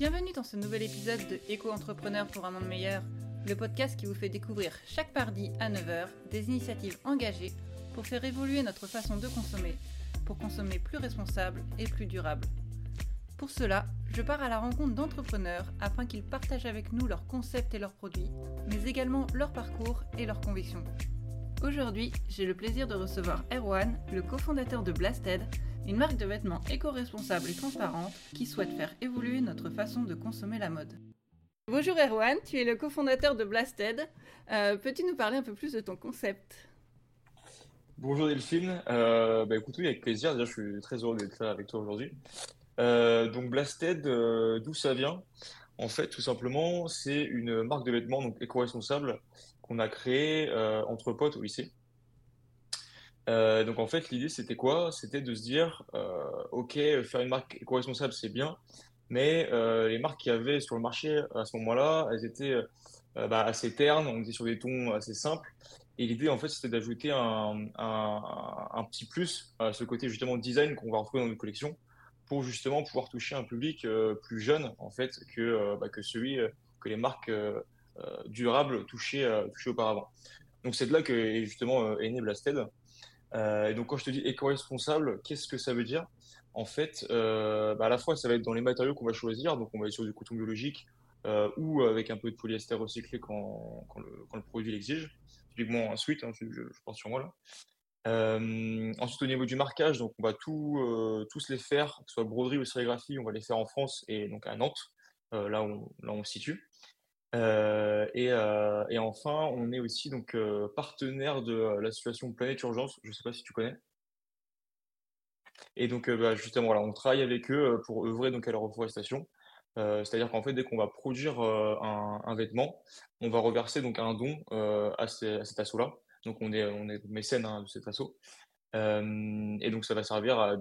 Bienvenue dans ce nouvel épisode de Éco-entrepreneur pour un monde meilleur, le podcast qui vous fait découvrir chaque mardi à 9h des initiatives engagées pour faire évoluer notre façon de consommer, pour consommer plus responsable et plus durable. Pour cela, je pars à la rencontre d'entrepreneurs afin qu'ils partagent avec nous leurs concepts et leurs produits, mais également leur parcours et leurs convictions. Aujourd'hui, j'ai le plaisir de recevoir Erwan, le cofondateur de Blasted, une marque de vêtements éco-responsable et transparente qui souhaite faire évoluer notre façon de consommer la mode. Bonjour Erwan, tu es le cofondateur de Blasted. Euh, peux-tu nous parler un peu plus de ton concept? Bonjour Delphine, euh, bah, écoute, oui, avec plaisir. Déjà, je suis très heureux d'être là avec toi aujourd'hui. Euh, donc Blasted, d'où ça vient? En fait, tout simplement, c'est une marque de vêtements donc éco-responsable qu'on a créée entre potes au lycée. Euh, donc en fait, l'idée c'était quoi? C'était de se dire, euh, ok, faire une marque éco-responsable c'est bien, mais euh, les marques qu'il y avait sur le marché à ce moment-là, elles étaient bah, assez ternes, on était sur des tons assez simples. Et l'idée en fait c'était d'ajouter un, un, un petit plus à ce côté justement design qu'on va retrouver dans nos collections pour justement pouvoir toucher un public plus jeune en fait que, bah, que celui que les marques durables touchaient, touchaient auparavant. Donc c'est de là que justement est né Blasted. Euh, et donc quand je te dis éco-responsable, qu'est-ce que ça veut dire? En fait, euh, bah à la fois ça va être dans les matériaux qu'on va choisir, donc on va être sur du coton biologique euh, ou avec un peu de polyester recyclé quand, le, produit l'exige. Typiquement un sweat, hein, je, pense sur moi là. Ensuite, au niveau du marquage, donc on va tous les faire, que ce soit broderie ou sérigraphie, on va les faire en France et donc à Nantes, là, où, là où on se situe. Euh, et, euh, et, enfin, on est aussi donc euh, partenaire de l'association Planète Urgence. Je ne sais pas si tu connais. Et donc, bah, justement, voilà, on travaille avec eux pour œuvrer donc à la reforestation. C'est-à-dire qu'en fait, dès qu'on va produire un, vêtement, on va reverser donc un don à, cet assaut-là. Donc, on est, mécène hein, de cet assaut. et donc, ça va servir à,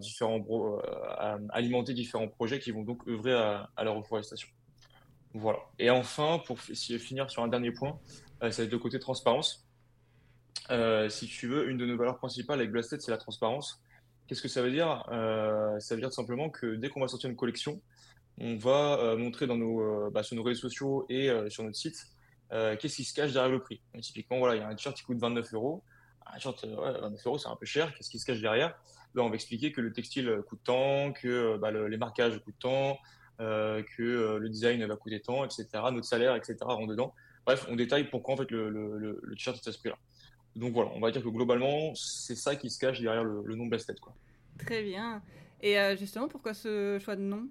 alimenter différents projets qui vont donc œuvrer à la reforestation. Voilà. Et enfin, pour finir sur un dernier point, euh, ça va être le côté transparence. Euh, si tu veux, une de nos valeurs principales avec Blasted, c'est la transparence. Qu'est-ce que ça veut dire? Euh, Ça veut dire simplement que dès qu'on va sortir une collection, on va montrer bah, sur nos réseaux sociaux et sur notre site qu'est-ce qui se cache derrière le prix. Typiquement, voilà, il y a un t-shirt qui coûte 29 euros. Un t-shirt, ouais, 29 euros, c'est un peu cher. Qu'est-ce qui se cache derrière? Là, on va expliquer que le textile coûte tant, que bah, le, les marquages coûtent tant, que euh, le design va coûter tant, etc., notre salaire, etc., rentre dedans. Bref, on détaille pourquoi en fait le, le, le, le t-shirt est à ce prix-là. Donc voilà, on va dire que globalement, c'est ça qui se cache derrière le, nom Blasted. Quoi. Très bien. Et euh, justement, pourquoi ce choix de nom?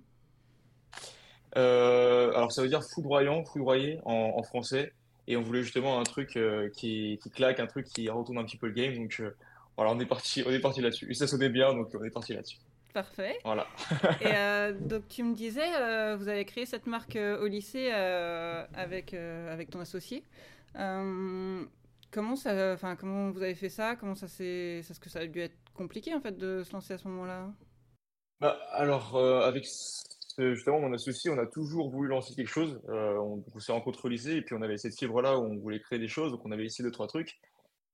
Euh, Alors ça veut dire foudroyant, foudroyer en, en, français. Et on voulait justement un truc euh, qui, qui, claque, un truc qui retourne un petit peu le game. Donc euh, voilà, on est parti, on est parti là-dessus. Et ça sonnait bien, donc on est parti là-dessus. Parfait. Voilà. et euh, donc tu me disais, euh, vous avez créé cette marque euh, au lycée euh, avec avec ton associé. comment ça, enfin comment vous avez fait ça? Comment ça c'est, est-ce que ça a dû être compliqué en fait de se lancer à ce moment-là? Bah, Alors avec justement mon associé, on a toujours voulu lancer quelque chose. on, on s'est rencontrés au lycée et puis on avait cette fibre là où on voulait créer des choses, donc on avait essayé deux trois trucs.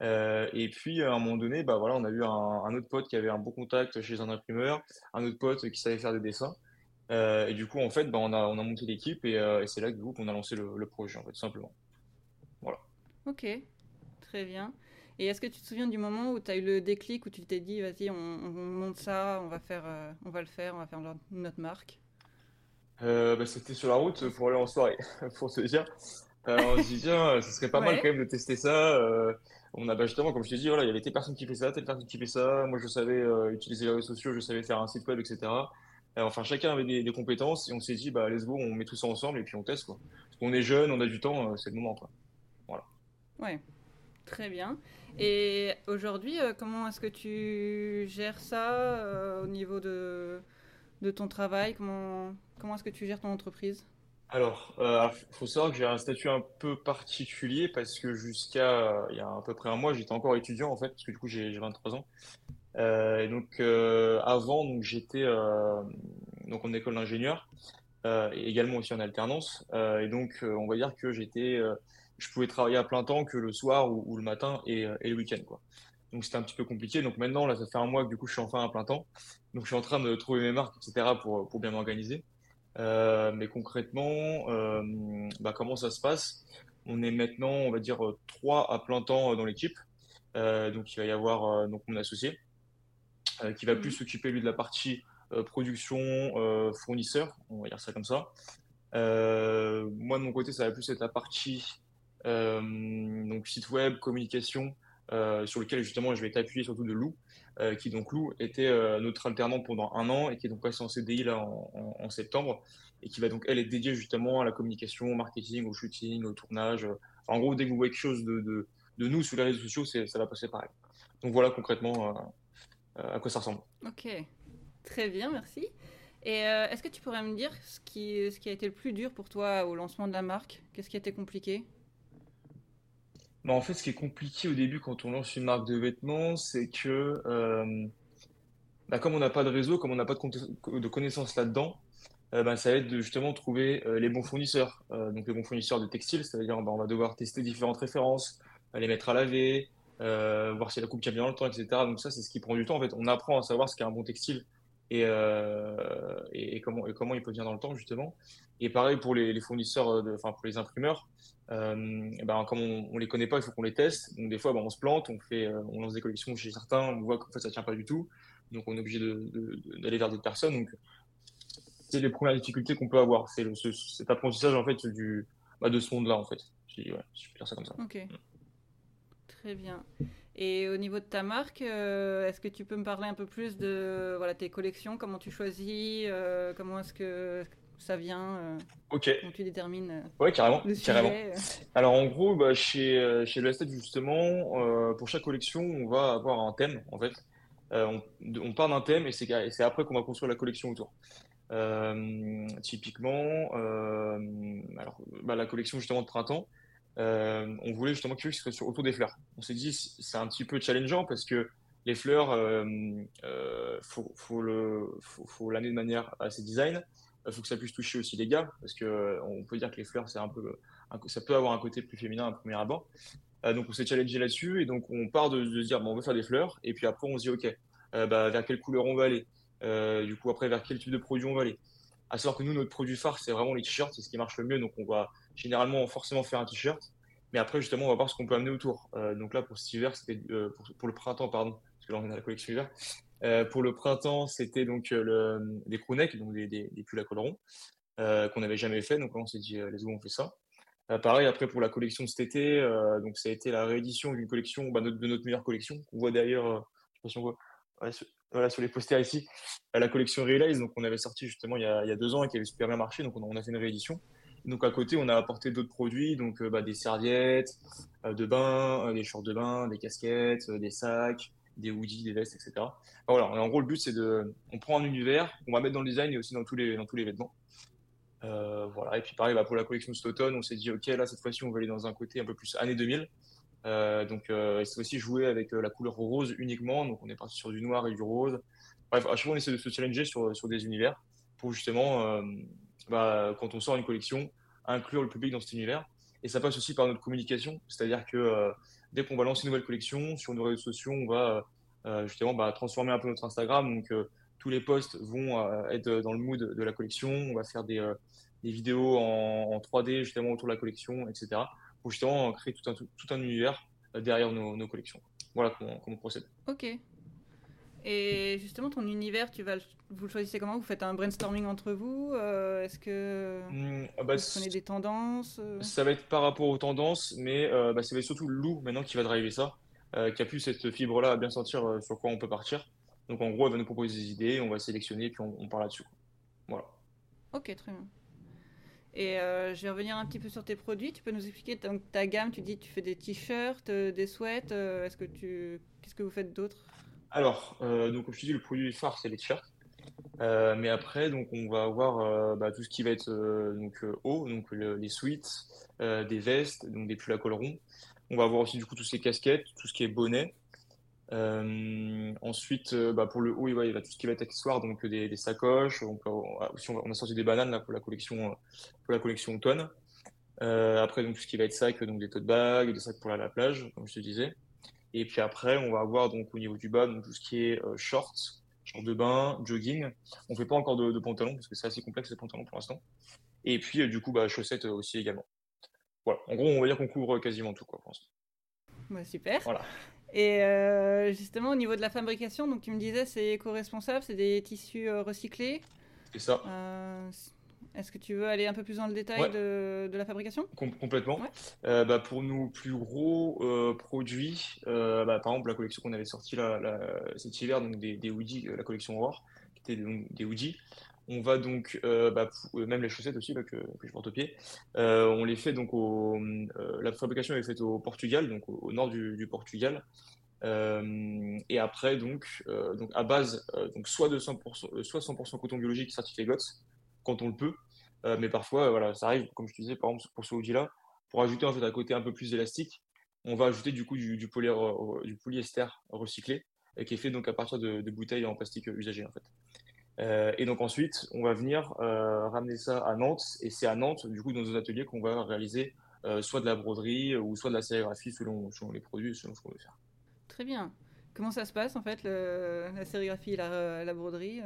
Euh, et puis à un moment donné, bah voilà, on a eu un, un, autre pote qui avait un bon contact chez un imprimeur, un autre pote qui savait faire des dessins. Euh, et du coup, en fait, bah, on a on a monté l'équipe et, euh, et c'est là du coup qu'on a lancé le, le, projet, en fait, tout simplement. Voilà. Ok, très bien. Et est-ce que tu te souviens du moment où tu as eu le déclic où tu t'es dit, vas-y, on, on, monte ça, on va faire, on va le faire, on va faire notre marque? Bah, C'était sur la route pour aller en soirée, pour se dire. on se dit tiens, ce serait pas ouais. mal quand même de tester ça on a bah, justement, comme je t'ai dit, voilà, il y avait telle personne qui fait ça, telle personne qui fait ça. Moi, je savais euh, utiliser les réseaux sociaux, je savais faire un site web, etc. Et enfin, chacun avait des, compétences et on s'est dit, bah, let's go, on met tout ça ensemble et puis on teste, quoi. Parce qu'on est jeune, on a du temps, euh, c'est le moment, quoi. Voilà. Ouais, très bien. Et aujourd'hui, euh, comment est-ce que tu gères ça euh, au niveau de, de ton travail? Comment, comment est-ce que tu gères ton entreprise? Alors, il euh, faut savoir que j'ai un statut un peu particulier parce que jusqu'à euh, il y a à peu près un mois, j'étais encore étudiant en fait, parce que du coup j'ai 23 ans. Euh, et donc avant, donc j'étais donc en école d'ingénieur également aussi en alternance. et donc on va dire que j'étais, je pouvais travailler à plein temps que le soir ou, le matin et, le week-end. Donc c'était un petit peu compliqué. Donc maintenant là, ça fait un mois que du coup je suis enfin à plein temps. Donc je suis en train de trouver mes marques, etc. pour pour bien m'organiser. Mais concrètement, bah, comment ça se passe? On est maintenant, on va dire, trois à plein temps dans l'équipe. donc il va y avoir donc mon associé qui va plus Mhm. s'occuper lui de la partie production fournisseur, on va dire ça comme ça. Euh, moi, de mon côté, ça va plus être la partie euh, donc site web, communication, euh, sur lequel justement je vais être appuyé surtout de Lou, euh, qui donc Lou était euh, notre alternant pendant un an et qui est donc passé en CDI là en, septembre et qui va donc elle être dédiée justement à la communication, au marketing, au shooting, au tournage. En gros, dès que vous voyez quelque chose de, de, nous sur les réseaux sociaux, ça va passer pareil. Donc voilà concrètement à quoi ça ressemble. Ok, très bien, merci. Et est-ce que tu pourrais me dire ce qui, ce qui a été le plus dur pour toi au lancement de la marque? Qu'est-ce qui a été compliqué? Mais en fait, ce qui est compliqué au début quand on lance une marque de vêtements, c'est que euh, bah, comme on n'a pas de réseau, comme on n'a pas de, connaissances là-dedans, euh, bah, ça va être de justement trouver euh, les bons fournisseurs. Donc les bons fournisseurs de textiles, c'est-à-dire bah, on va devoir tester différentes références, les mettre à laver, voir si la coupe tient bien dans le etc. Donc ça, c'est ce qui prend du temps. En fait, on apprend à savoir ce qu'est un bon textile et, euh, et, et comment, et comment il peut tenir dans le temps, justement. Et pareil pour les, les fournisseurs, euh, enfin pour les imprimeurs. Euh, ben, comme on, on les connaît pas, il faut qu'on les teste. Donc des fois, ben, on se plante, on fait, euh, on lance des collections chez certains, on voit qu'en fait ça tient pas du tout. Donc on est obligé d'aller vers d'autres personnes. Donc c'est les premières difficultés qu'on peut avoir. C'est ce- cet apprentissage en fait du, bah, de ce monde-là en fait. Si, ouais, je peux dire ça comme ça. Ok, très bien. Et au niveau de ta marque, euh, est-ce que tu peux me parler un peu plus de voilà, tes collections, comment tu choisis, euh, comment est-ce que ça vient, euh, Ok, comment tu détermines euh, ouais, carrément, le carrément. sujet? Alors en gros, bah, chez, chez Blasted justement, pour chaque collection, on va avoir un thème en fait. On, on part d'un thème et c'est après qu'on va construire la collection autour. Typiquement, alors, bah, la collection justement de printemps, euh, on voulait justement quelque chose serait sur, autour des fleurs. On s'est dit c'est un petit peu challengeant parce que les fleurs, euh, euh, faut, le, faut, faut l'amener de manière assez design. Il faut que ça puisse toucher aussi les gars parce que euh, on peut dire que les fleurs c'est un peu, ça peut avoir un côté plus féminin à premier abord. Euh, donc on s'est challengé là-dessus et donc on part de, se dire bon, on veut faire des fleurs et puis après on se dit ok euh, bah, vers quelle couleur on va aller? Euh, du coup après vers quel type de produit on va aller? À savoir que nous notre produit phare c'est vraiment les t-shirts c'est ce qui marche le mieux. Donc on va généralement forcément faire un t-shirt. Mais après justement on va voir ce qu'on peut amener autour. Euh, donc là pour cet hiver c'était euh, pour, le printemps pardon parce que là on est dans la collection hiver Euh, pour le printemps c'était donc le, des crewnecks donc des, pulls à col rond euh, qu'on n'avait jamais fait. Donc là on s'est dit let's go on fait ça. Pareil, après pour la collection de cet été, donc ça a été la réédition d'une collection, bah, de notre meilleure collection, qu'on voit d'ailleurs, je sais pas si on voit, ouais, voilà, sur les posters ici, euh, la collection Realize, donc on avait sorti justement il y a, deux ans et qui avait super bien marché, donc on a, fait une réédition. Donc à côté, on a apporté d'autres produits, donc euh, bah, des serviettes, euh, de bain, euh, des shorts de bain, des casquettes, des sacs, des hoodies, des vestes, etc. Voilà, en gros le but c'est de, on prend un univers, on va mettre dans le design et aussi dans tous les, dans tous les vêtements. Voilà. Et puis pareil, bah, pour la collection cet automne, on s'est dit, OK, là, cette fois-ci, on va aller dans un côté un peu plus années 2000. Euh, donc, euh, et cette fois-ci, jouer avec euh, la couleur rose uniquement. Donc, on est parti sur du noir et du rose. Bref, à chaque fois, on essaie de se challenger sur, des univers pour justement, bah, quand on sort une collection, inclure le public dans cet univers. Et ça passe aussi par notre communication. C'est-à-dire que dès qu'on va lancer une nouvelle collection, sur nos réseaux sociaux, on va justement bah, transformer un peu notre Instagram. Donc, tous les posts vont être dans le mood de la collection. On va faire des, vidéos en 3D justement autour de la collection, etc. Pour justement créer tout un, tout, tout un univers euh, derrière nos, nos collections. Voilà comment, comment on procède. Ok. Et justement, ton univers, tu vas, vous le choisissez comment? Vous faites un brainstorming entre vous? Euh, est-ce que ah bah, vous prenez des tendances? euh? Ça va être par rapport aux tendances, mais euh, bah, ça va être surtout Lou maintenant qui va driver ça, euh, qui a plus cette fibre-là à bien sentir sur quoi on peut partir. Donc en gros, elle va nous proposer des idées, on va sélectionner, puis on, on part là-dessus. Voilà. Ok, très bien. Et euh, je vais revenir un petit peu sur tes produits. Tu peux nous expliquer ta gamme? Tu dis que tu fais des t-shirts, euh, des sweats. euh, est-ce que tu, qu'est-ce que vous faites d'autre? Alors, donc comme je te dis, le produit phare, c'est les t-shirts. Mais après, donc, on va avoir bah, tout ce qui va être donc, haut, donc le- les suites, des vestes, donc des pulls à col rond. On va avoir aussi du coup toutes ces casquettes, tout ce qui est bonnet. Euh, ensuite, euh, bah, pour le haut, il va, il va tout ce qui va être accessoire, donc des, des sacoches. Euh, on a, aussi, on, a sorti des bananes là, pour la collection, pour la collection automne. Euh, après, donc tout ce qui va être sac, donc des tote bags, des sacs pour aller à la plage, comme je te disais. Et puis après, on va avoir donc au niveau du bas, donc tout ce qui est euh, shorts, short de bain, jogging. On fait pas encore de, pantalons parce que c'est assez complexe les pantalons pour l'instant. Et puis du coup, bah, chaussettes aussi également. Voilà. En gros, on va dire qu'on couvre quasiment tout quoi pour l'instant. Bah, super. Voilà. Et justement, au niveau de la fabrication, donc tu me disais, c'est éco-responsable, c'est des tissus recyclés. C'est ça. Est-ce que tu veux aller un peu plus dans le détail de, la fabrication? Complètement. Euh, bah, pour nos plus gros euh, produits, euh, bah, par exemple la collection qu'on avait sortie là, cet hiver, donc des, des hoodies, la collection Aurore, qui était des hoodies, on va donc, bah, même les chaussettes aussi là, que, je porte au pied, on les fait donc au, la fabrication est faite au Portugal, donc au, nord du, Portugal. et après donc, à base donc soit de 100%, soit 100% coton biologique certifié GOTS, quand on le peut. Euh, mais parfois, voilà, ça arrive, comme je te disais, par exemple, pour ce hoodie-là, pour ajouter en fait un côté un peu plus élastique, on va ajouter du coup du, du, du polyester recyclé, qui est fait donc à partir de, bouteilles en plastique usagées en fait. Euh, et donc ensuite, on va venir euh, ramener ça à Nantes, et c'est à Nantes, du coup, dans nos ateliers, qu'on va réaliser soit de la broderie ou soit de la sérigraphie selon, selon les produits, selon ce qu'on veut faire. Très bien. Comment ça se passe en fait, la sérigraphie et la, la broderie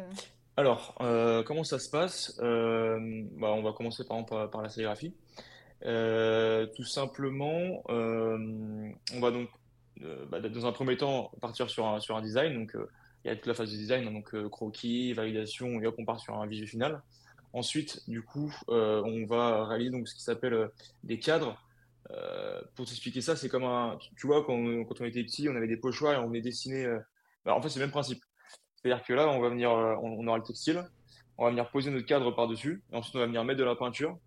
alors, euh, comment ça se passe? Euh, bah, On va commencer par par, la sérigraphie. Euh, tout simplement, on va donc, bah, dans un premier temps, partir sur un, sur un design. Donc, il y a toute la phase de design, hein, donc croquis, validation, et hop, on part sur un visuel final. Ensuite, du coup, on va réaliser donc ce qui s'appelle des cadres. pour t'expliquer ça, c'est comme un, tu vois, quand, quand, on était petit, on avait des pochoirs et on venait dessiner. Bah, en fait, c'est le même principe. C'est-à-dire que là, on va venir, euh, on, aura le textile, on va venir poser notre cadre par-dessus, et ensuite on va venir mettre de la peinture.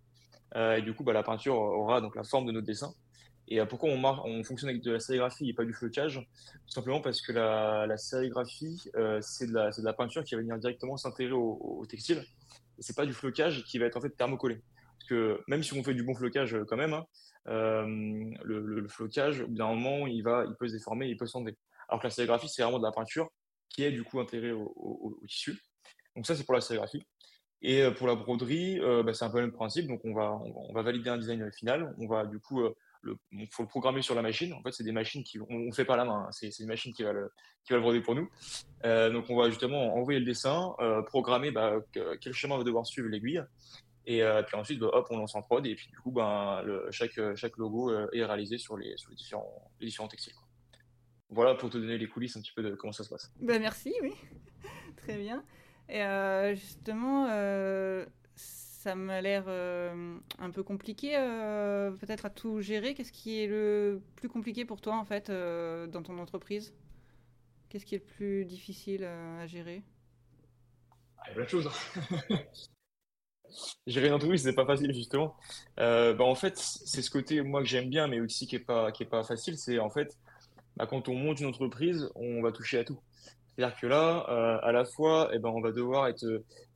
Euh, et du coup, bah, la peinture aura donc la forme de notre dessin. Et euh, pourquoi on, on fonctionne avec de la sérigraphie et pas du flocage Tout simplement parce que la, sérigraphie, c'est de, la peinture qui va venir directement s'intégrer au, textile. Et c'est pas du flocage qui va être en fait thermocollé. Parce que même si on fait du bon flocage quand même, hein, le, flocage, au bout d'un moment, il, va, il peut se déformer, il peut s'enlever. Alors que la sérigraphie, c'est vraiment de la peinture qui est du coup intégré au, tissu. Donc ça, c'est pour la sérigraphie. Et euh, pour la broderie, euh, bah, c'est un peu le même principe. Donc on va, on va valider un design final. On va du coup, euh, il faut le programmer sur la machine. En fait, c'est des machines qui, on ne fait pas la main. Hein. C'est une machine qui va le, qui va le broder pour nous. donc on va justement envoyer le dessin, programmer bah, quel chemin va devoir suivre l'aiguille. Et puis ensuite, bah, hop, on lance en prod. Et puis du coup, le, chaque, chaque logo est réalisé sur les, sur les différents, les différents textiles. Voilà pour te donner les coulisses un petit peu de comment ça se passe. Ben merci, oui. Très bien. Et euh, justement, euh, ça m'a l'air euh, un peu compliqué peut-être à tout gérer. Qu'est-ce qui est le plus compliqué pour toi en fait dans ton entreprise? Qu'est-ce qui est le plus difficile à gérer? Ah, Il y a plein de choses. Hein. gérer une entreprise, c'est pas facile justement. Bah, en fait, c'est ce côté moi que j'aime bien, mais aussi qui est pas qui est pas facile. C'est en fait bah, quand on monte une entreprise, on va toucher à tout. C'est-à-dire que là, euh, à la fois, eh ben, on va devoir être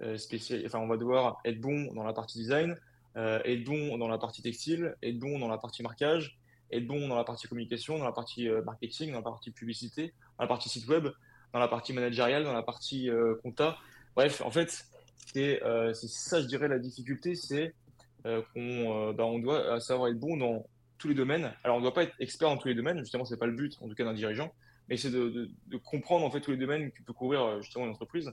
euh, spécial, enfin, on va devoir être bon dans la partie design, euh, être bon dans la partie textile, être bon dans la partie marquage, être bon dans la partie communication, dans la partie marketing, dans la partie publicité, dans la partie site web, dans la partie managériale, dans la partie compta. Bref, en fait, c'est ça, je dirais, la difficulté, c'est qu'on bah, doit savoir être bon dans tous les domaines. Alors, on ne doit pas être expert dans tous les domaines, justement, c'est pas le but, en tout cas d'un dirigeant, mais c'est de, comprendre en fait tous les domaines que peut couvrir euh, justement une entreprise.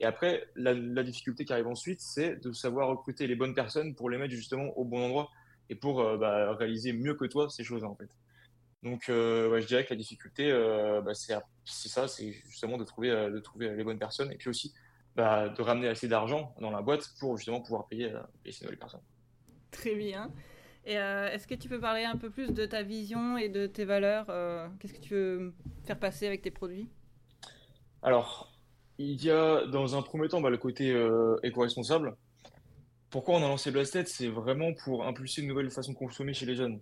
Et après, la, difficulté qui arrive ensuite, c'est de savoir recruter les bonnes personnes pour les mettre justement au bon endroit et pour euh, bah, réaliser mieux que toi ces choses-là en fait. Donc, euh, je dirais que la difficulté, bah, c'est ça, c'est justement de trouver, de trouver les bonnes personnes et puis aussi bah, de ramener assez d'argent dans la boîte pour justement pouvoir payer, payer ces nouvelles personnes. Très bien. Euh, est-ce que tu peux parler un peu plus de ta vision et de tes valeurs euh, Qu'est-ce que tu veux faire passer avec tes produits? Alors, il y a dans un premier temps bah, le côté euh, éco-responsable. Pourquoi on a lancé Blasted C'est vraiment pour impulser une nouvelle façon de consommer chez les jeunes.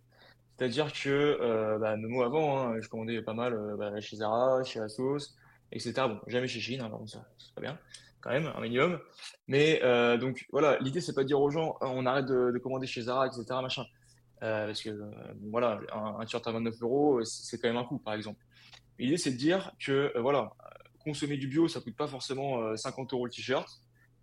C'est-à-dire que, bah, nos mots avant, hein, je commandais pas mal bah, chez Zara, chez Asos, etc. Bon, jamais chez Chine, hein, ça, c'est pas bien quand même, un minimum. Mais euh, donc voilà, l'idée c'est pas de dire aux gens on arrête de, commander chez Zara, etc. Machin. Euh, parce que euh, voilà, un, t-shirt à 29 euros, c'est quand même un coût, par exemple. L'idée c'est de dire que voilà, consommer du bio, ça coûte pas forcément 50 euros le t-shirt,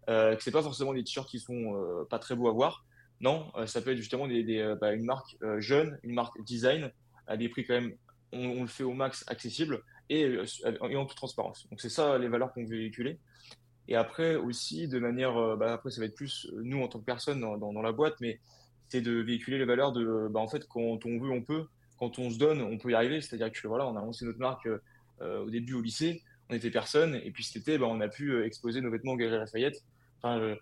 que c'est pas forcément des t-shirts qui sont pas très beaux à voir. Non, ça peut être justement bah, une marque jeune, une marque design, à des prix quand même on, le fait au max accessible et, en toute transparence. Donc c'est ça les valeurs qu'on veut véhiculer. Et après aussi, de manière, bah, après ça va être plus nous en tant que personne dans, dans, la boîte, mais c'est de véhiculer les valeurs de, bah, en fait, quand on veut, on peut. Quand on se donne, on peut y arriver. C'est-à-dire que voilà, on a lancé notre marque au début au lycée, on était personne, et puis cet été, bah, on a pu exposer nos vêtements au Galerie Lafayette. Enfin,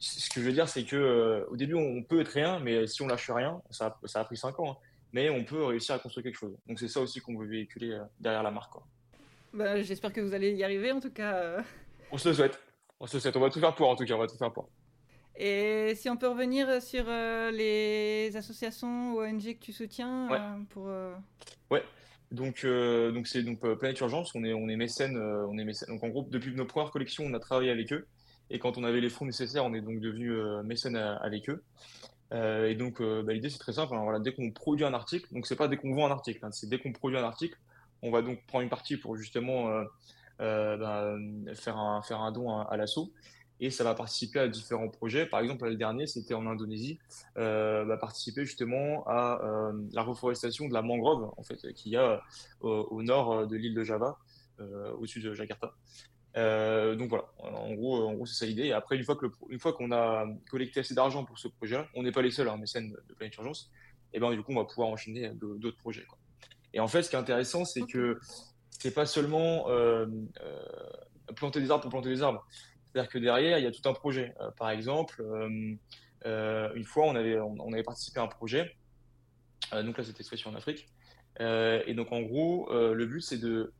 ce que je veux dire, c'est que euh, au début, on peut être rien, mais si on lâche rien, ça, ça a pris 5 ans, hein, mais on peut réussir à construire quelque chose. Donc c'est ça aussi qu'on veut véhiculer euh, derrière la marque. Bah, J'espère que vous allez y arriver, en tout cas. Euh. On se le souhaite. On se le souhaite. On va tout faire pour, en tout cas. On va tout faire pour. Et si on peut revenir sur les associations ou ONG que tu soutiens ouais. pour. Ouais. Donc, donc c'est donc Planète Urgence. On est, on est mécène. on est mécène. Donc en gros, depuis nos premières collections, on a travaillé avec eux. Et quand on avait les fonds nécessaires, on est donc devenu euh, mécène avec eux. Euh, et donc, euh, bah, l'idée, c'est très simple. voilà, dès qu'on produit un article, donc c'est pas dès qu'on vend un article, hein, c'est dès qu'on produit un article, on va donc prendre une partie pour justement bah, faire, un, faire un don à, l'assaut et ça va participer à différents projets. Par exemple, le dernier, c'était en Indonésie, euh, va participer justement à la reforestation de la mangrove en fait, qu'il y a au, nord de l'île de Java, au sud de Jakarta. Euh, donc voilà, en gros, en gros c'est ça l'idée. Et après, une fois que une fois qu'on a collecté assez d'argent pour ce projet-là, on n'est pas les seuls hein, mécènes de, de Planète Urgence. Et ben du coup, on va pouvoir enchaîner d'autres projets. Quoi. Et en fait, ce qui est intéressant, c'est que c'est pas seulement euh, euh, planter des arbres pour planter des arbres. C'est-à-dire que derrière, il y a tout un projet. Euh, par exemple, une fois, on avait, on, avait participé à un projet. donc là, c'était fait en Afrique. et donc, en gros, le but, c'est de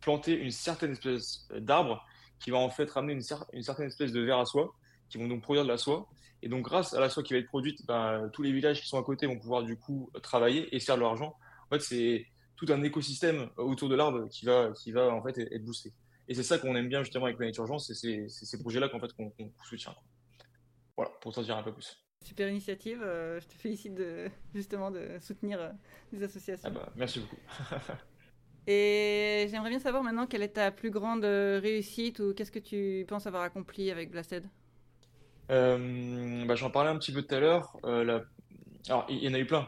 planter une certaine espèce d'arbre qui va en fait ramener une, certaine espèce de verre à soie, qui vont donc produire de la soie. Et donc, grâce à la soie qui va être produite, ben, tous les villages qui sont à côté vont pouvoir du coup travailler et faire de l'argent. En fait, c'est tout un écosystème autour de l'arbre qui va, qui va en fait être boosté. Et c'est ça qu'on aime bien justement avec Planète Urgence, c'est ces projets-là qu'en fait qu'on soutient. Voilà, pour t'en dire un peu plus. Super initiative, euh, je te félicite de, justement de soutenir euh, les associations. Ah bah, merci beaucoup. Et j'aimerais bien savoir maintenant quelle est ta plus grande euh, réussite ou qu'est-ce que tu penses avoir accompli avec Blasted? Euh, bah, J'en parlais un petit peu tout à l'heure. Euh, alors, il y en a eu plein.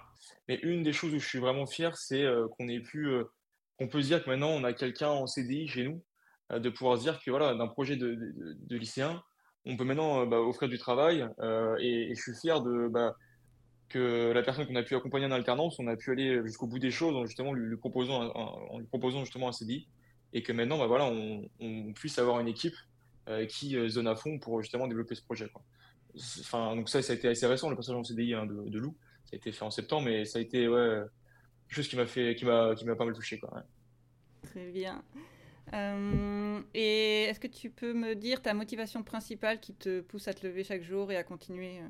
Mais une des choses où je suis vraiment fier, c'est qu'on ait pu, qu'on peut se dire que maintenant on a quelqu'un en CDI chez nous, de pouvoir se dire que voilà, d'un projet de, lycéen, on peut maintenant bah, offrir du travail. Et, je suis fier de, bah, que la personne qu'on a pu accompagner en alternance, on a pu aller jusqu'au bout des choses en justement lui, proposant, un, en lui proposant justement un CDI et que maintenant, bah voilà, on, puisse avoir une équipe euh, qui euh, zone à fond pour justement développer ce projet. Enfin, donc ça, ça a été assez récent le passage en CDI hein, de, Lou. Ça a été fait en septembre, mais ça a été ouais, quelque chose qui m'a fait, qui m'a, qui m'a pas mal touché. Quoi, Très bien. Euh, et est-ce que tu peux me dire ta motivation principale qui te pousse à te lever chaque jour et à continuer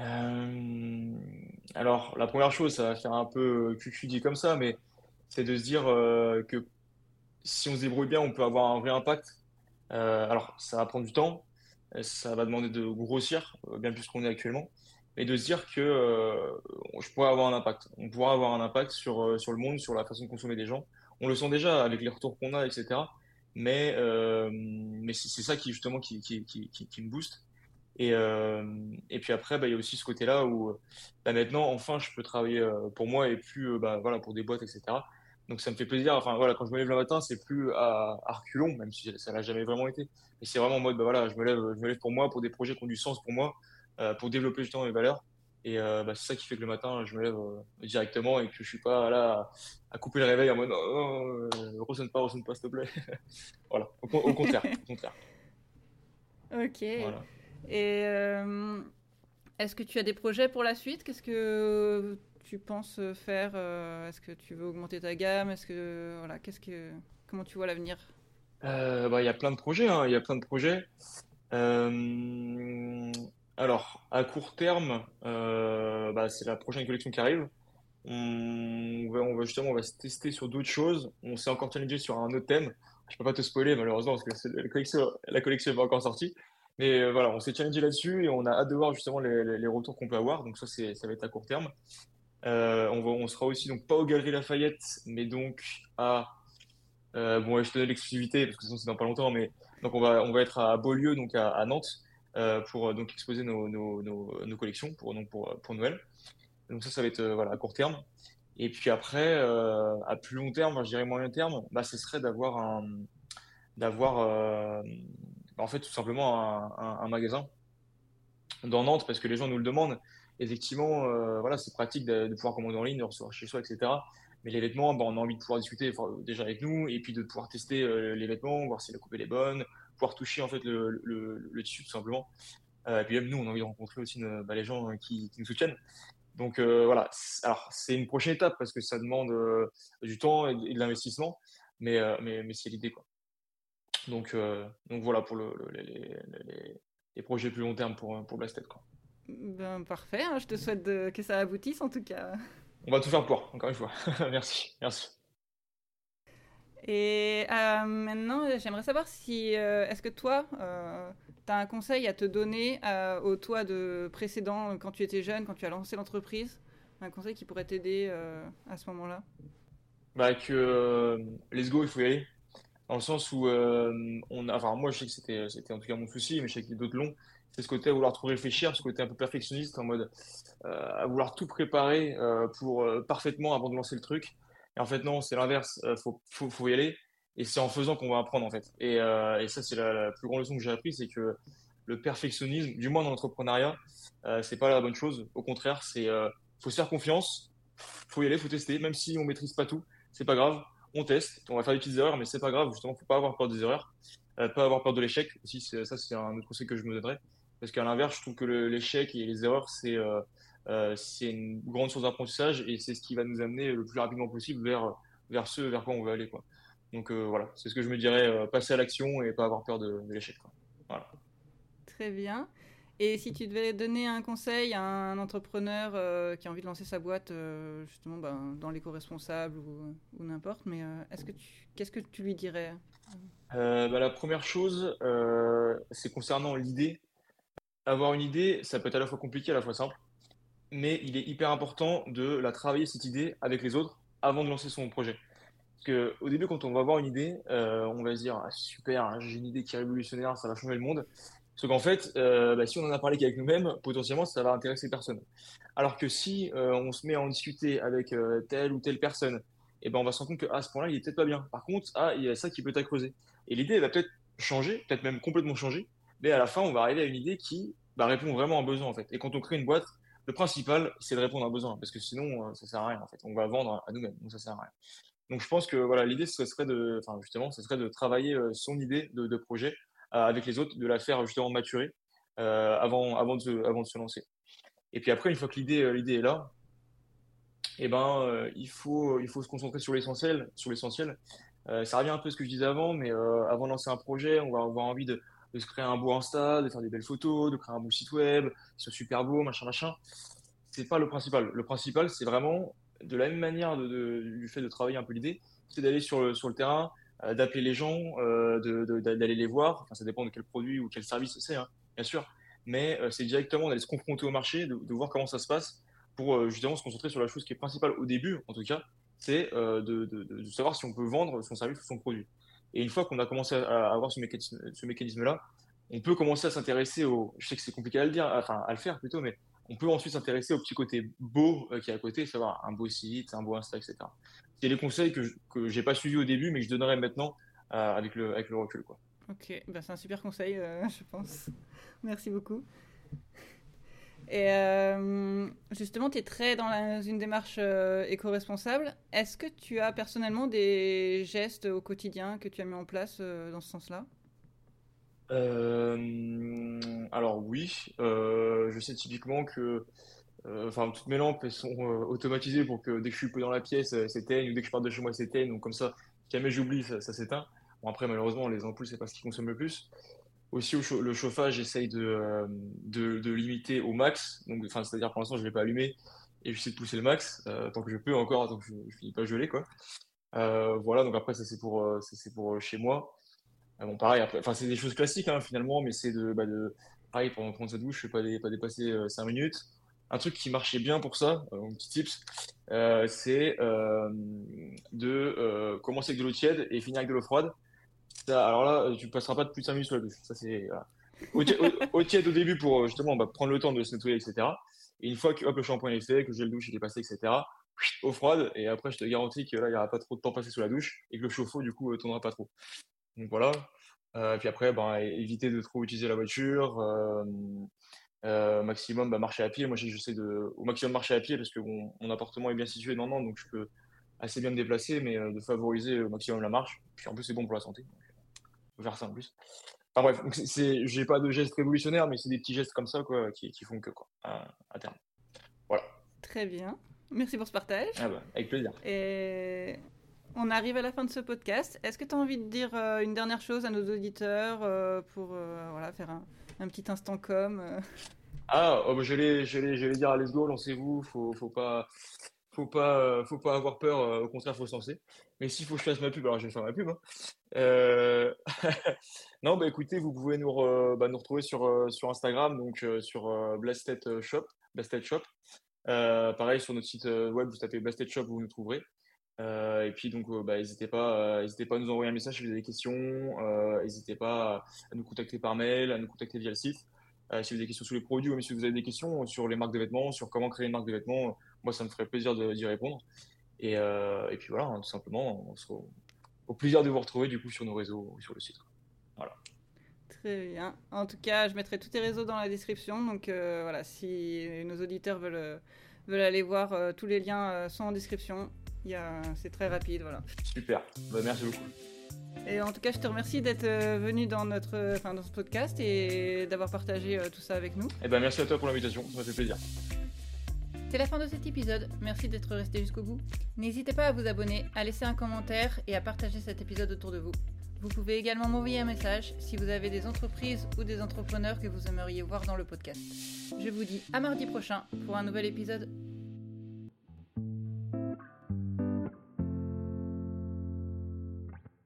euh, alors, la première chose, ça va faire un peu cucu dit comme ça, mais c'est de se dire euh, que si on se débrouille bien, on peut avoir un vrai impact. Euh, alors, ça va prendre du temps, ça va demander de grossir, bien plus qu'on est actuellement, mais de se dire que je pourrais avoir un impact. On pourra avoir un impact sur, sur le monde, sur la façon de consommer des gens. On le sent déjà avec les retours qu'on a, etc. Mais, mais c'est ça qui, justement, qui, qui, me booste. Et, euh, et puis après, bah, il y a aussi ce côté-là où bah, maintenant, enfin, je peux travailler euh, pour moi et plus euh, bah, voilà, pour des boîtes, etc. Donc ça me fait plaisir. Enfin voilà, quand je me lève le matin, c'est plus à, à reculons, même si ça l'a jamais vraiment été. Mais c'est vraiment en mode, bah, voilà, je me lève, je me lève pour moi, pour des projets qui ont du sens pour moi, pour développer justement mes valeurs. Et bah, c'est ça qui fait que le matin, je me lève directement et que je suis pas là à, couper le réveil en mode, oh, oh, ressonne pas, ressonne pas, s'il te plaît. voilà, au, au, contraire, au contraire. Ok. Voilà. Et euh, est-ce que tu as des projets pour la suite? Qu'est-ce que tu penses faire euh, Est-ce que tu veux augmenter ta gamme? Est-ce que voilà, qu'est-ce que comment tu vois l'avenir? Euh, bah, il y a plein de projets. Hein, il y a plein de projets. Alors, à court terme, bah, c'est la prochaine collection qui arrive. On va, justement, on va se tester sur d'autres choses. On s'est encore challengé sur un autre thème. Je peux pas te spoiler malheureusement parce que la collection, la collection est pas encore sortie. Mais euh, voilà, on s'est challengé là-dessus et on a hâte de voir justement les, retours qu'on peut avoir. Donc ça, ça va être à court terme. Euh, on, va, sera aussi donc pas au Galeries Lafayette, mais donc à euh, bon, je te donne l'exclusivité parce que sinon c'est dans pas longtemps, mais donc on va on va être à Beaulieu, donc à, Nantes, pour donc exposer nos, nos, collections pour donc pour, pour Noël. Donc ça, ça va être voilà à court terme. Et puis après, à plus long terme, je dirais moyen terme, bah, ce serait d'avoir un, d'avoir en fait tout simplement un, magasin dans Nantes parce que les gens nous le demandent. Effectivement, voilà, c'est pratique de, pouvoir commander en ligne, de recevoir chez soi, etc. Mais les vêtements, bah, on a envie de pouvoir discuter déjà avec nous et puis de pouvoir tester les vêtements, voir si la coupe est bonne, pouvoir toucher en fait le, le, tissu tout simplement. et puis même nous, on a envie de rencontrer aussi bah, les gens qui, nous soutiennent. Donc voilà, alors c'est une prochaine étape parce que ça demande du temps et de, l'investissement, mais, mais, mais c'est l'idée. quoi. Donc, euh, donc voilà pour le, les, projets plus long terme pour, pour Blasted. Quoi. Ben, parfait, hein, je te souhaite que ça aboutisse en tout cas. On va tout faire pour, encore une fois. merci, merci. Et euh, maintenant, j'aimerais savoir si, euh, est-ce que toi, tu as un conseil à te donner au toi de précédent, quand tu étais jeune, quand tu as lancé l'entreprise? Un conseil qui pourrait t'aider à ce moment-là? Bah, Que let's go, il faut y aller. Dans le sens où euh, on enfin moi je sais que c'était c'était en tout cas mon souci mais je sais que d'autres l'ont. C'est ce côté à vouloir trop réfléchir ce côté un peu perfectionniste en mode euh, à vouloir tout préparer euh, pour parfaitement avant de lancer le truc en fait non c'est l'inverse faut, faut, faut y aller. Et c'est en faisant qu'on va apprendre en fait. Et, et ça c'est la, plus grande leçon que j'ai appris c'est que le perfectionnisme du moins dans l'entrepreneuriat c'est pas la bonne chose. Au contraire c'est faut se faire confiance faut y aller faut tester. Même si on maîtrise pas tout c'est pas grave. On teste, on va faire des petites erreurs, mais c'est pas grave, justement, faut pas avoir peur des erreurs, euh, pas avoir peur de l'échec. Aussi, ça c'est un autre conseil que je me donnerais, parce qu'à l'inverse, je trouve que l'échec et les erreurs, c'est euh, euh, c'est une grande source d'apprentissage et c'est ce qui va nous amener le plus rapidement possible vers, vers ce vers quoi on veut aller. Quoi. Donc voilà, c'est ce que je me dirais, passer à l'action et pas avoir peur de, de l'échec. Voilà. Très bien. Et si tu devais donner un conseil à un entrepreneur euh, qui a envie de lancer sa boîte, euh, justement ben, dans l'éco-responsable ou, ou n'importe, mais euh, est-ce que tu, qu'est-ce que tu lui dirais? Bah, La première chose, c'est concernant l'idée. Avoir une idée, ça peut être à la fois compliqué, à la fois simple, mais il est hyper important de la travailler, cette idée, avec les autres avant de lancer son projet. Parce qu'au début, quand on va avoir une idée, on va se dire ah, super, j'ai une idée qui est révolutionnaire, ça va changer le monde. Parce qu'en fait, euh, bah, si on en a parlé qu'avec nous-mêmes, potentiellement, ça va intéresser personne. Alors que si euh, on se met à en discuter avec euh, telle ou telle personne, eh ben, on va se rendre compte qu'à ah, ce point-là, il est peut-être pas bien. Par contre, ah, il y a ça qui peut être creuser. Et l'idée va peut-être changer, peut-être même complètement changer, mais à la fin, on va arriver à une idée qui bah, répond vraiment à un besoin, en fait. Et quand on crée une boîte, le principal, c'est de répondre à un besoin, parce que sinon, ça sert à rien, en fait. On va vendre à nous-mêmes, donc ça sert à rien. Donc je pense que voilà, l'idée, ce serait de, enfin justement, ce serait de travailler son idée de, projet avec les autres, de la faire justement maturer euh, avant, avant, de, se, avant de se lancer. Et puis après, une fois que l'idée, euh, l'idée est là, eh ben, euh, il, faut, il faut se concentrer sur l'essentiel. Sur l'essentiel. ça revient un peu à ce que je disais avant, mais avant de lancer un projet, on va avoir envie de, de, se créer un beau Insta, de faire des belles photos, de créer un beau site web, soit super beau, machin, machin. C'est pas le principal. Le principal, c'est vraiment de la même manière de, du fait de travailler un peu l'idée, c'est d'aller sur le, terrain, d'appeler les gens, d'aller les voir. Enfin, ça dépend de quel produit ou quel service c'est. Hein bien sûr, mais euh, c'est directement d'aller se confronter au marché, de, voir comment ça se passe, pour euh, justement se concentrer sur la chose qui est principale au début, en tout cas, c'est euh, de, savoir si on peut vendre son service ou son produit. Et une fois qu'on a commencé à, avoir ce mécanisme-là, on peut commencer à s'intéresser au. Je sais que c'est compliqué à le dire, enfin à le faire plutôt, mais on peut ensuite s'intéresser au petit côté beau qui est à côté, savoir un beau site, un beau Insta, etc. C'est les conseils que je n'ai pas suivis au début, mais que je donnerai maintenant avec, le, avec le recul. Quoi. Ok, ben, c'est un super conseil, euh, je pense. Merci beaucoup. Et euh, justement, tu es très dans une démarche euh, éco-responsable. Est-ce que tu as personnellement des gestes au quotidien que tu as mis en place dans ce sens-là? Alors oui, je sais typiquement que enfin, toutes mes lampes sont automatisées pour que dès que je suis peu dans la pièce, elles s'éteignent, ou dès que je pars de chez moi, elles s'éteignent. Donc comme ça, jamais j'oublie, ça s'éteint. Bon, après, malheureusement, les ampoules, c'est pas ce qui consomme le plus. Aussi, le chauffage, j'essaye de, euh, de, de, limiter au max. Donc, enfin, c'est-à-dire, pour l'instant, je ne l'ai pas allumé et j'essaie de pousser le max euh, tant que je peux encore, tant que je ne finis pas gelé, quoi. Euh, voilà, donc après, ça, c'est pour, c'est pour chez moi. bon, pareil, enfin, c'est des choses classiques, hein, finalement, mais c'est de, bah, pareil, pendant prendre sa douche, je ne vais pas, pas dépasser 5 minutes. Un truc qui marchait bien pour ça, un petit tips, c'est de commencer avec de l'eau tiède et finir avec de l'eau froide alors là, tu passeras pas de plus de 5 minutes sur la douche. Ça, c'est au, tiède au début pour justement bah, prendre le temps de se nettoyer, etc. Et une fois que hop, le shampoing est fait, que j'ai le douche il est passé, etc., eau froide. Et après, je te garantis que là, il n'y aura pas trop de temps passé sous la douche et que le chauffe-eau, du coup, ne tournera pas trop. Donc voilà. et puis après, ben, éviter de trop utiliser la voiture. maximum bah, marcher à pied. Moi, j'essaie de au maximum marcher à pied parce que mon appartement est bien situé maintenant, donc je peux assez bien me déplacer, mais de favoriser au maximum la marche. Puis en plus, c'est bon pour la santé. Faut faire ça en plus. Enfin bref, c'est, j'ai pas de gestes révolutionnaires, mais c'est des petits gestes comme ça quoi, qui, qui font que quoi, à, terme. Voilà. Très bien. Merci pour ce partage. Ah bah, avec plaisir. Et on arrive à la fin de ce podcast. Est-ce que tu as envie de dire euh, une dernière chose à nos auditeurs euh, pour euh, voilà, faire un, un, petit instant com Ah, oh, bah, j'allais, j'allais, j'allais dire, let's go, lancez-vous. Faut, faut pas, faut pas, faut pas avoir peur. au contraire, faut se lancer. Mais s'il faut que je fasse ma pub, alors je vais faire ma pub. Hein. Euh, non, bah écoutez, vous pouvez nous, bah, nous retrouver sur, euh, sur Instagram, donc euh, sur Blasted Shop, Blasted Shop. pareil, sur notre site web, vous tapez Blasted Shop, vous nous trouverez. et puis donc, bah, n'hésitez pas, n'hésitez pas à nous envoyer un message si vous avez des questions. n'hésitez pas à nous contacter par mail, à nous contacter via le site. si vous avez des questions sur les produits ou même si vous avez des questions sur les marques de vêtements, sur comment créer une marque de vêtements, moi ça me ferait plaisir d'y répondre. Et, et, puis voilà, hein, tout simplement, on se, au plaisir de vous retrouver du coup sur nos réseaux ou sur le site. Voilà. Très bien. En tout cas, je mettrai tous tes réseaux dans la description. Donc euh, voilà, si nos auditeurs veulent, euh, veulent aller voir, euh, tous les liens sont en description. C'est très rapide. Voilà. Super. Bah, merci beaucoup. Et en tout cas, je te remercie d'être venu dans, notre, enfin, dans ce podcast et d'avoir partagé tout ça avec nous. Et eh ben, merci à toi pour l'invitation. Ça m'a fait plaisir. C'est la fin de cet épisode, merci d'être resté jusqu'au bout. N'hésitez pas à vous abonner, à laisser un commentaire et à partager cet épisode autour de vous. Vous pouvez également m'envoyer un message si vous avez des entreprises ou des entrepreneurs que vous aimeriez voir dans le podcast. Je vous dis à mardi prochain pour un nouvel épisode.